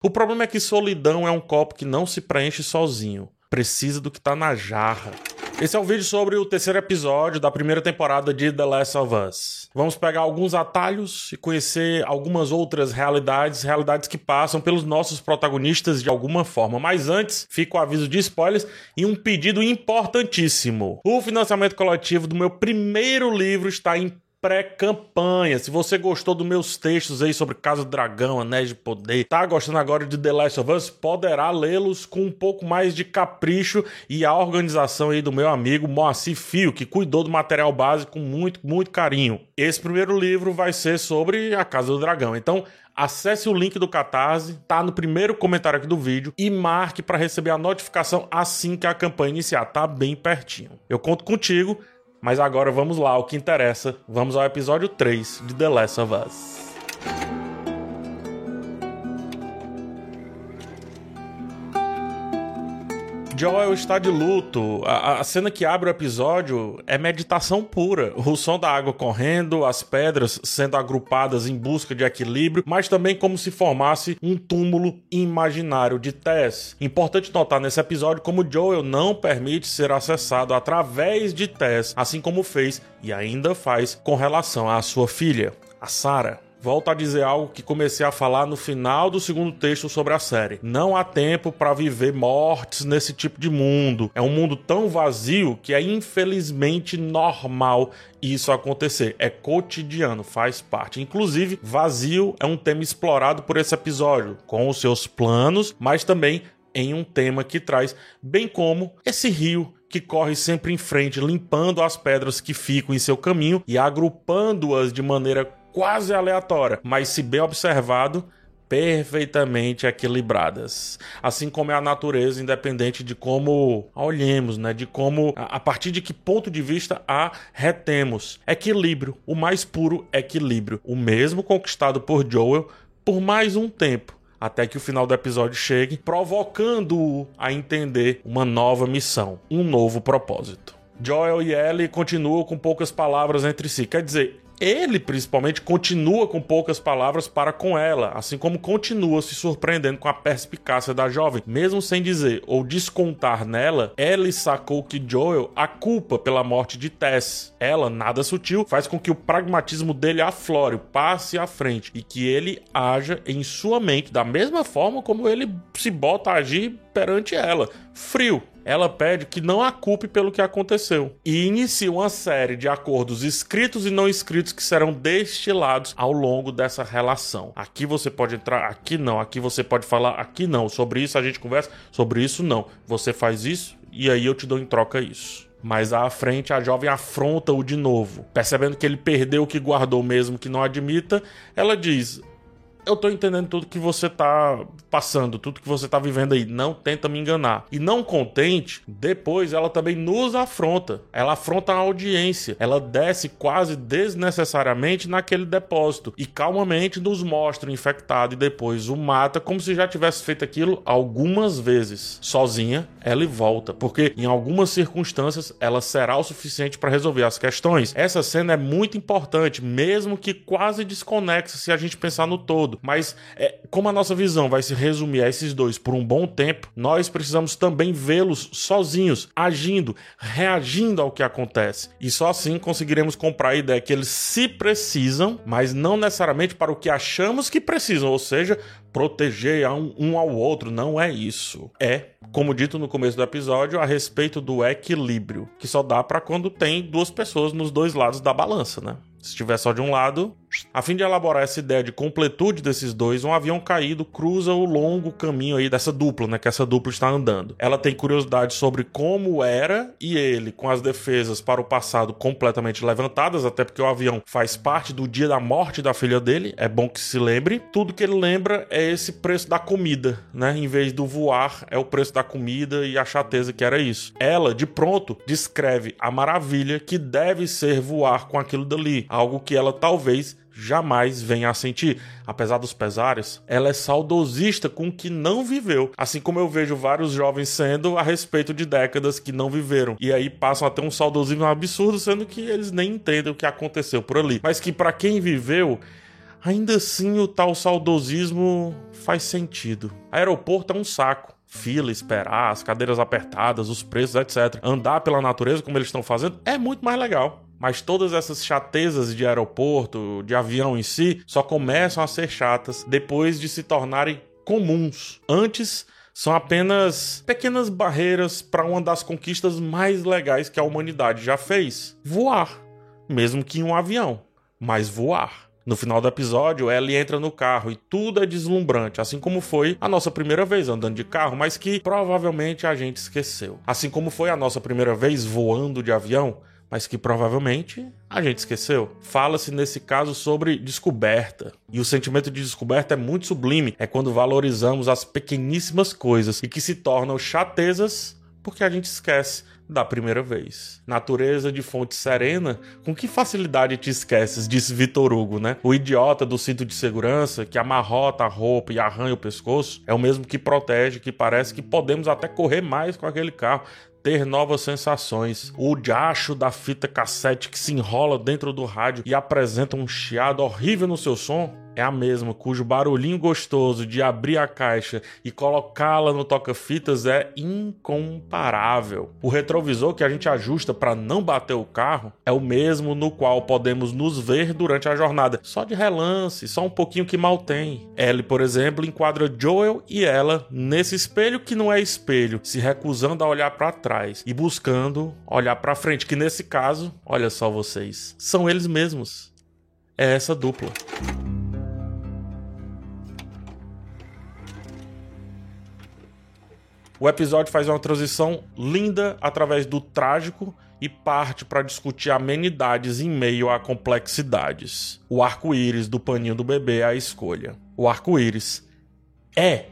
O problema é que solidão é um copo que não se preenche sozinho. Precisa do que tá na jarra. Esse é o vídeo sobre o terceiro episódio da primeira temporada de The Last of Us. Vamos pegar alguns atalhos e conhecer algumas outras realidades, realidades que passam pelos nossos protagonistas de alguma forma. Mas antes, fica o aviso de spoilers e um pedido importantíssimo. O financiamento coletivo do meu primeiro livro está em pré-campanha. Se você gostou dos meus textos aí sobre Casa do Dragão, Anéis de Poder, tá gostando agora de The Last of Us, poderá lê-los com um pouco mais de capricho e a organização aí do meu amigo Moacir Fio, que cuidou do material básico com muito, muito carinho. Esse primeiro livro vai ser sobre a Casa do Dragão. Então, acesse o link do Catarse, tá no primeiro comentário aqui do vídeo e marque para receber a notificação assim que a campanha iniciar, tá bem pertinho. Eu conto contigo. Mas agora vamos lá, o que interessa. Vamos ao episódio 3 de The Last of Us. Joel está de luto. A, a, cena que abre o episódio é meditação pura. O som da água correndo, as pedras sendo agrupadas em busca de equilíbrio, mas também como se formasse um túmulo imaginário de Tess. Importante notar nesse episódio como Joel não permite ser acessado através de Tess, assim como fez e ainda faz com relação à sua filha, a Sarah. Volto a dizer algo que comecei a falar no final do segundo texto sobre a série. Não há tempo para viver mortes nesse tipo de mundo. É um mundo tão vazio que é infelizmente normal isso acontecer. É cotidiano, faz parte. Inclusive, vazio é um tema explorado por esse episódio, com os seus planos, mas também em um tema que traz, bem como esse rio que corre sempre em frente, limpando as pedras que ficam em seu caminho e agrupando-as de maneira quase aleatória, mas se bem observado, perfeitamente equilibradas. Assim como é a natureza, independente de como olhemos, né? De como, a partir de que ponto de vista a retemos. Equilíbrio, o mais puro equilíbrio. O mesmo conquistado por Joel por mais um tempo. Até que o final do episódio chegue, provocando-o a entender uma nova missão, um novo propósito. Joel e Ellie continuam com poucas palavras entre si. Quer dizer, ele principalmente continua com poucas palavras para com ela, assim como continua se surpreendendo com a perspicácia da jovem, mesmo sem dizer ou descontar nela, Ellie sacou que Joel a culpa pela morte de Tess. Ela, nada sutil, faz com que o pragmatismo dele aflore, passe à frente e que ele haja em sua mente da mesma forma como ele se bota a agir perante ela, frio, ela pede que não a culpe pelo que aconteceu e inicia uma série de acordos escritos e não escritos que serão destilados ao longo dessa relação. Aqui você pode entrar, aqui não, aqui você pode falar, aqui não. Sobre isso a gente conversa, sobre isso não. Você faz isso e aí eu te dou em troca isso. Mais à frente, a jovem afronta-o de novo. Percebendo que ele perdeu o que guardou, mesmo que não admita, ela diz: eu tô entendendo tudo que você tá passando, tudo que você tá vivendo aí. Não tenta me enganar. E não contente, depois ela também nos afronta. Ela afronta a audiência. Ela desce quase desnecessariamente naquele depósito e calmamente nos mostra o infectado e depois o mata como se já tivesse feito aquilo algumas vezes. Sozinha, ela volta, porque em algumas circunstâncias ela será o suficiente para resolver as questões. Essa cena é muito importante, mesmo que quase desconexa se a gente pensar no todo mas é, como a nossa visão vai se resumir a esses dois por um bom tempo, nós precisamos também vê-los sozinhos, agindo, reagindo ao que acontece. E só assim conseguiremos comprar a ideia que eles se precisam, mas não necessariamente para o que achamos que precisam, ou seja, proteger um, um ao outro. Não é isso. É, como dito no começo do episódio, a respeito do equilíbrio, que só dá para quando tem duas pessoas nos dois lados da balança, né? Se tiver só de um lado, a fim de elaborar essa ideia de completude desses dois, um avião caído cruza o longo caminho aí dessa dupla, né, que essa dupla está andando. Ela tem curiosidade sobre como era e ele, com as defesas para o passado completamente levantadas, até porque o avião faz parte do dia da morte da filha dele, é bom que se lembre. Tudo que ele lembra é esse preço da comida, né? Em vez do voar, é o preço da comida e a chateza que era isso. Ela, de pronto, descreve a maravilha que deve ser voar com aquilo dali, algo que ela talvez jamais venha a sentir. Apesar dos pesares, ela é saudosista com o que não viveu, assim como eu vejo vários jovens sendo a respeito de décadas que não viveram. E aí passam a ter um saudosismo absurdo, sendo que eles nem entendem o que aconteceu por ali. Mas que para quem viveu, ainda assim o tal saudosismo faz sentido. Aeroporto é um saco fila, esperar, as cadeiras apertadas, os preços, etc. Andar pela natureza como eles estão fazendo é muito mais legal. Mas todas essas chatezas de aeroporto, de avião em si, só começam a ser chatas depois de se tornarem comuns. Antes, são apenas pequenas barreiras para uma das conquistas mais legais que a humanidade já fez: voar. Mesmo que em um avião, mas voar. No final do episódio, Ellie entra no carro e tudo é deslumbrante, assim como foi a nossa primeira vez andando de carro, mas que provavelmente a gente esqueceu. Assim como foi a nossa primeira vez voando de avião, mas que provavelmente a gente esqueceu. Fala-se nesse caso sobre descoberta. E o sentimento de descoberta é muito sublime, é quando valorizamos as pequeníssimas coisas e que se tornam chatezas porque a gente esquece da primeira vez. Natureza de fonte serena, com que facilidade te esqueces, disse Vitor Hugo, né? O idiota do cinto de segurança que amarrota a roupa e arranha o pescoço é o mesmo que protege, que parece que podemos até correr mais com aquele carro ter novas sensações. O diacho da fita cassete que se enrola dentro do rádio e apresenta um chiado horrível no seu som é a mesma, cujo barulhinho gostoso de abrir a caixa e colocá-la no toca-fitas é incomparável. O retrovisor que a gente ajusta para não bater o carro é o mesmo no qual podemos nos ver durante a jornada, só de relance, só um pouquinho que mal tem. Ellie, por exemplo, enquadra Joel e ela nesse espelho que não é espelho, se recusando a olhar para trás e buscando olhar para frente, que nesse caso, olha só vocês, são eles mesmos. É essa dupla. O episódio faz uma transição linda através do trágico e parte para discutir amenidades em meio a complexidades. O arco-íris do paninho do bebê é a escolha. O arco-íris é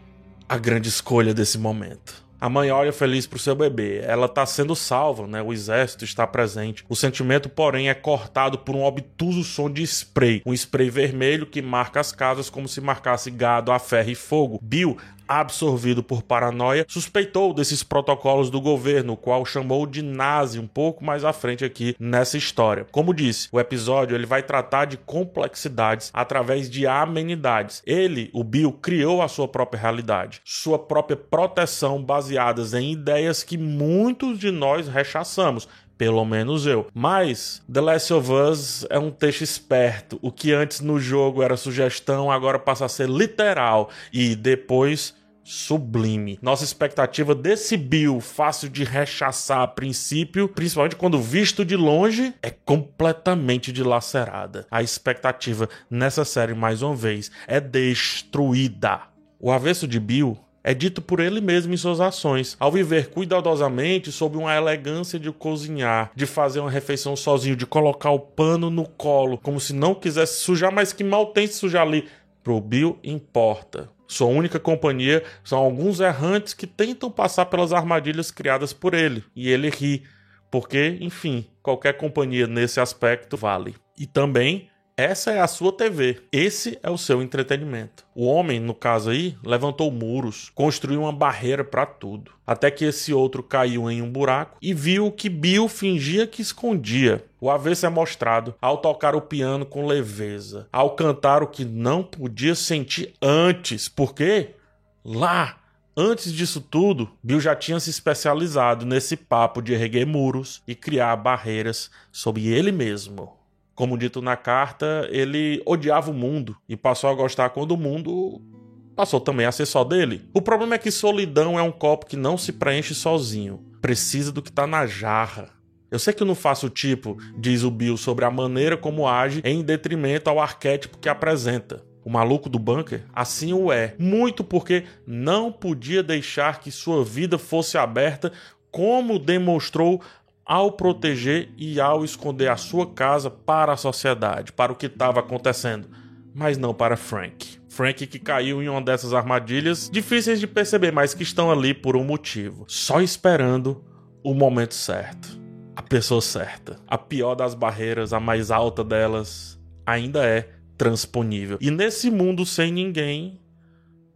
a grande escolha desse momento. A mãe olha feliz pro seu bebê. Ela tá sendo salva, né? O exército está presente. O sentimento, porém, é cortado por um obtuso som de spray. Um spray vermelho que marca as casas como se marcasse gado a ferro e fogo. Bill absorvido por paranoia, suspeitou desses protocolos do governo, o qual chamou de nazi um pouco mais à frente aqui nessa história. Como disse, o episódio ele vai tratar de complexidades através de amenidades. Ele, o Bill, criou a sua própria realidade, sua própria proteção baseadas em ideias que muitos de nós rechaçamos, pelo menos eu. Mas The Last of Us é um texto esperto. O que antes no jogo era sugestão, agora passa a ser literal. E depois sublime. Nossa expectativa desse Bill, fácil de rechaçar a princípio, principalmente quando visto de longe, é completamente dilacerada. A expectativa nessa série, mais uma vez, é destruída. O avesso de Bill é dito por ele mesmo em suas ações, ao viver cuidadosamente sob uma elegância de cozinhar, de fazer uma refeição sozinho, de colocar o pano no colo, como se não quisesse sujar, mas que mal tem se sujar ali. Pro Bill importa. Sua única companhia são alguns errantes que tentam passar pelas armadilhas criadas por ele, e ele ri, porque, enfim, qualquer companhia nesse aspecto vale. E também essa é a sua TV. Esse é o seu entretenimento. O homem, no caso aí, levantou muros, construiu uma barreira para tudo. Até que esse outro caiu em um buraco e viu que Bill fingia que escondia. O avesso é mostrado ao tocar o piano com leveza, ao cantar o que não podia sentir antes, porque lá Antes disso tudo, Bill já tinha se especializado nesse papo de erguer muros e criar barreiras sobre ele mesmo. Como dito na carta, ele odiava o mundo e passou a gostar quando o mundo passou também a ser só dele. O problema é que solidão é um copo que não se preenche sozinho, precisa do que está na jarra. Eu sei que eu não faço tipo, diz o Bill, sobre a maneira como age em detrimento ao arquétipo que apresenta. O maluco do bunker assim o é, muito porque não podia deixar que sua vida fosse aberta, como demonstrou ao proteger e ao esconder a sua casa para a sociedade, para o que estava acontecendo, mas não para Frank. Frank que caiu em uma dessas armadilhas difíceis de perceber, mas que estão ali por um motivo, só esperando o momento certo, a pessoa certa. A pior das barreiras, a mais alta delas, ainda é transponível. E nesse mundo sem ninguém,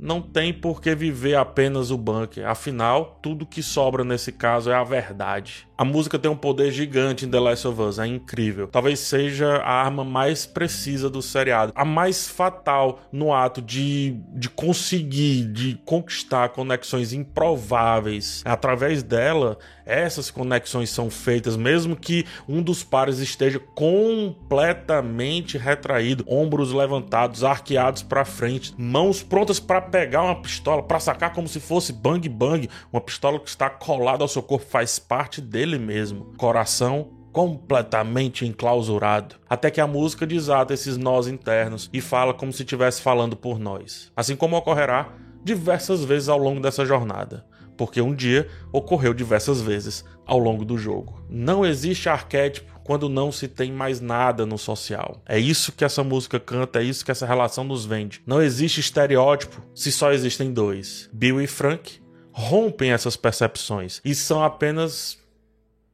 não tem por que viver apenas o bunker. Afinal, tudo que sobra nesse caso é a verdade. A música tem um poder gigante em The Last of Us, é incrível. Talvez seja a arma mais precisa do seriado, a mais fatal no ato de, de conseguir, de conquistar conexões improváveis. Através dela, essas conexões são feitas, mesmo que um dos pares esteja completamente retraído, ombros levantados, arqueados para frente, mãos prontas para pegar uma pistola, para sacar como se fosse bang bang, uma pistola que está colada ao seu corpo, faz parte dele ele mesmo, coração completamente enclausurado, até que a música desata esses nós internos e fala como se estivesse falando por nós, assim como ocorrerá diversas vezes ao longo dessa jornada, porque um dia ocorreu diversas vezes ao longo do jogo. Não existe arquétipo quando não se tem mais nada no social. É isso que essa música canta, é isso que essa relação nos vende. Não existe estereótipo se só existem dois. Bill e Frank rompem essas percepções e são apenas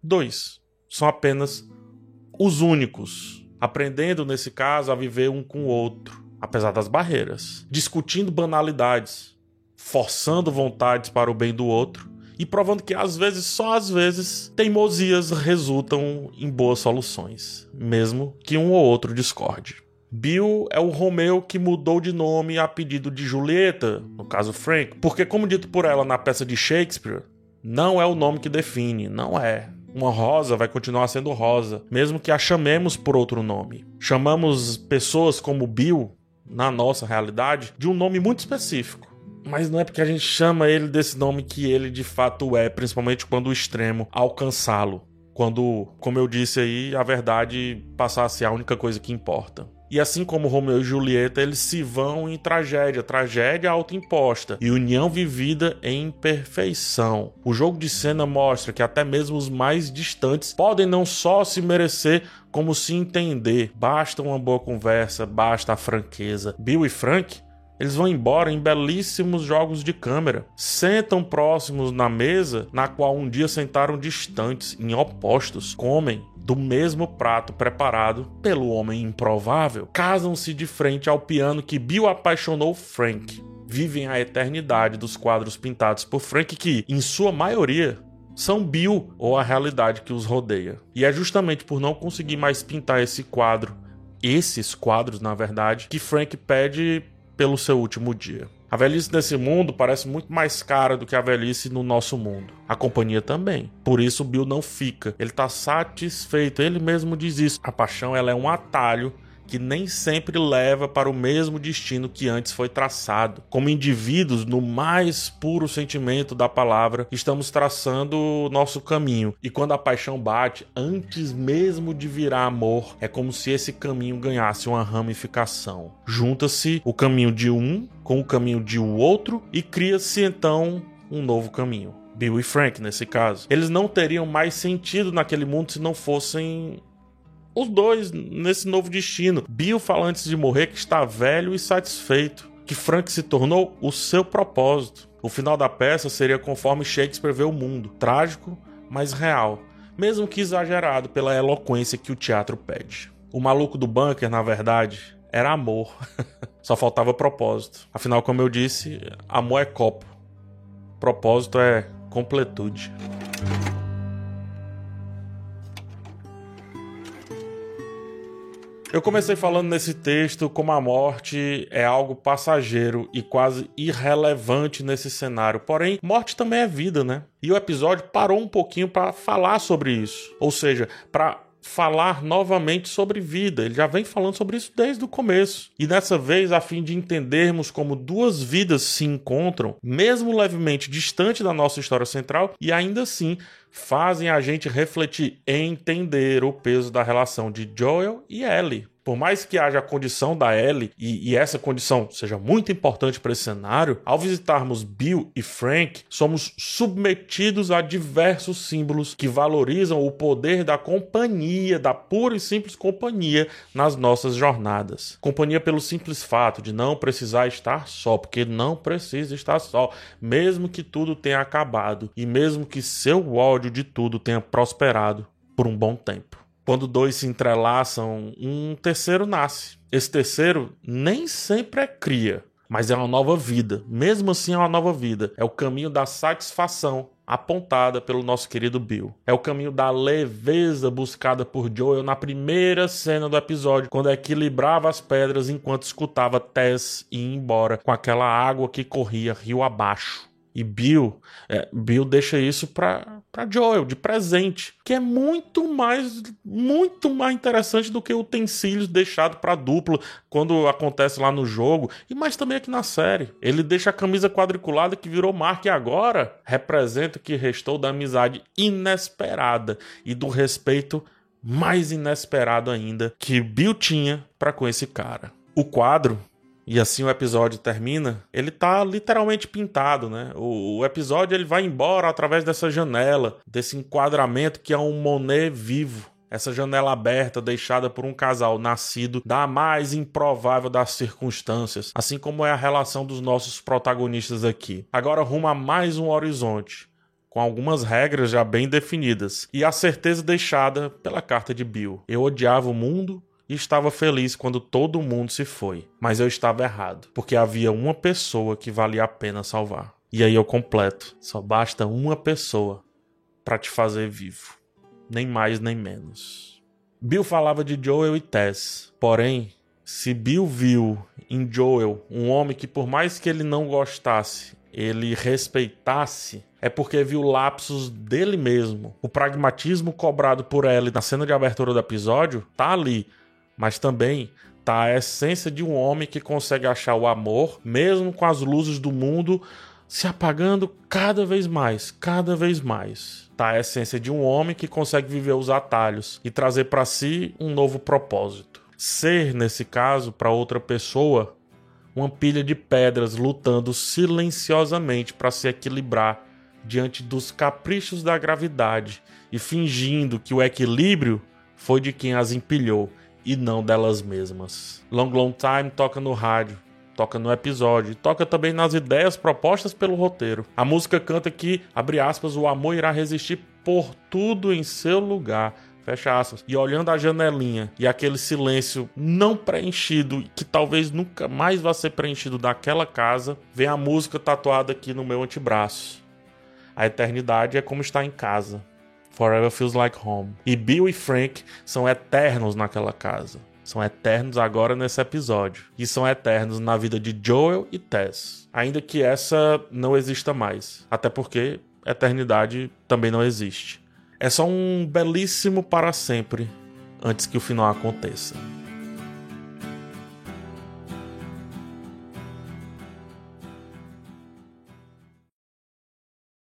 Dois, são apenas os únicos, aprendendo nesse caso a viver um com o outro, apesar das barreiras, discutindo banalidades, forçando vontades para o bem do outro e provando que às vezes, só às vezes, teimosias resultam em boas soluções, mesmo que um ou outro discorde. Bill é o Romeu que mudou de nome a pedido de Julieta, no caso Frank, porque, como dito por ela na peça de Shakespeare, não é o nome que define, não é uma rosa vai continuar sendo rosa, mesmo que a chamemos por outro nome. Chamamos pessoas como Bill, na nossa realidade, de um nome muito específico. Mas não é porque a gente chama ele desse nome que ele de fato é, principalmente quando o extremo alcançá-lo. Quando, como eu disse aí, a verdade passar a ser a única coisa que importa. E assim como Romeu e Julieta, eles se vão em tragédia, tragédia autoimposta e união vivida em perfeição. O jogo de cena mostra que até mesmo os mais distantes podem não só se merecer, como se entender. Basta uma boa conversa, basta a franqueza. Bill e Frank eles vão embora em belíssimos jogos de câmera. Sentam próximos na mesa na qual um dia sentaram distantes, em opostos, comem do mesmo prato preparado pelo homem improvável. Casam-se de frente ao piano que Bill apaixonou Frank. Vivem a eternidade dos quadros pintados por Frank que, em sua maioria, são Bill ou a realidade que os rodeia. E é justamente por não conseguir mais pintar esse quadro, esses quadros, na verdade, que Frank pede pelo seu último dia. A velhice nesse mundo parece muito mais cara do que a velhice no nosso mundo. A companhia também. Por isso o Bill não fica. Ele está satisfeito. Ele mesmo diz isso. A paixão ela é um atalho que nem sempre leva para o mesmo destino que antes foi traçado. Como indivíduos, no mais puro sentimento da palavra, estamos traçando o nosso caminho. E quando a paixão bate, antes mesmo de virar amor, é como se esse caminho ganhasse uma ramificação. Junta-se o caminho de um com o caminho de o outro e cria-se então um novo caminho. Bill e Frank, nesse caso. Eles não teriam mais sentido naquele mundo se não fossem os dois nesse novo destino. Bill fala antes de morrer que está velho e satisfeito, que Frank se tornou o seu propósito. O final da peça seria conforme Shakespeare vê o mundo, trágico, mas real, mesmo que exagerado pela eloquência que o teatro pede. O maluco do bunker, na verdade, era amor. Só faltava propósito. Afinal, como eu disse, amor é copo. Propósito é completude. Eu comecei falando nesse texto como a morte é algo passageiro e quase irrelevante nesse cenário. Porém, morte também é vida, né? E o episódio parou um pouquinho para falar sobre isso. Ou seja, para falar novamente sobre vida. Ele já vem falando sobre isso desde o começo. E dessa vez, a fim de entendermos como duas vidas se encontram, mesmo levemente distante da nossa história central, e ainda assim fazem a gente refletir e entender o peso da relação de Joel e Ellie por mais que haja a condição da Ellie e, e essa condição seja muito importante para esse cenário, ao visitarmos Bill e Frank, somos submetidos a diversos símbolos que valorizam o poder da companhia, da pura e simples companhia nas nossas jornadas. Companhia pelo simples fato de não precisar estar só, porque não precisa estar só, mesmo que tudo tenha acabado e mesmo que seu ódio de tudo tenha prosperado por um bom tempo. Quando dois se entrelaçam, um terceiro nasce. Esse terceiro nem sempre é cria. mas é uma nova vida. Mesmo assim, é uma nova vida. É o caminho da satisfação apontada pelo nosso querido Bill. É o caminho da leveza buscada por Joel na primeira cena do episódio, quando equilibrava as pedras enquanto escutava Tess ir embora com aquela água que corria rio abaixo. E Bill, é, Bill deixa isso para Joel de presente, que é muito mais muito mais interessante do que utensílios deixado para dupla quando acontece lá no jogo e mais também aqui na série. Ele deixa a camisa quadriculada que virou marca e agora representa o que restou da amizade inesperada e do respeito mais inesperado ainda que Bill tinha para com esse cara. O quadro e assim o episódio termina, ele tá literalmente pintado, né? O, o, episódio ele vai embora através dessa janela, desse enquadramento que é um Monet vivo. Essa janela aberta deixada por um casal nascido da mais improvável das circunstâncias, assim como é a relação dos nossos protagonistas aqui. Agora rumo a mais um horizonte, com algumas regras já bem definidas e a certeza deixada pela carta de Bill. Eu odiava o mundo, e estava feliz quando todo mundo se foi. Mas eu estava errado, porque havia uma pessoa que valia a pena salvar. E aí eu completo: só basta uma pessoa para te fazer vivo, nem mais nem menos. Bill falava de Joel e Tess, porém, se Bill viu em Joel um homem que, por mais que ele não gostasse, ele respeitasse, é porque viu lapsos dele mesmo. O pragmatismo cobrado por Ellie na cena de abertura do episódio tá ali mas também tá a essência de um homem que consegue achar o amor, mesmo com as luzes do mundo se apagando cada vez mais, cada vez mais. Tá a essência de um homem que consegue viver os atalhos e trazer para si um novo propósito. Ser, nesse caso, para outra pessoa, uma pilha de pedras lutando silenciosamente para se equilibrar diante dos caprichos da gravidade e fingindo que o equilíbrio foi de quem as empilhou e não delas mesmas. Long Long Time toca no rádio, toca no episódio, toca também nas ideias propostas pelo roteiro. A música canta que, abre aspas, o amor irá resistir por tudo em seu lugar. Fecha aspas. E olhando a janelinha e aquele silêncio não preenchido, que talvez nunca mais vá ser preenchido daquela casa, vem a música tatuada aqui no meu antebraço. A eternidade é como estar em casa. Forever Feels Like Home. E Bill e Frank são eternos naquela casa. São eternos agora nesse episódio. E são eternos na vida de Joel e Tess. Ainda que essa não exista mais. Até porque eternidade também não existe. É só um belíssimo para sempre antes que o final aconteça.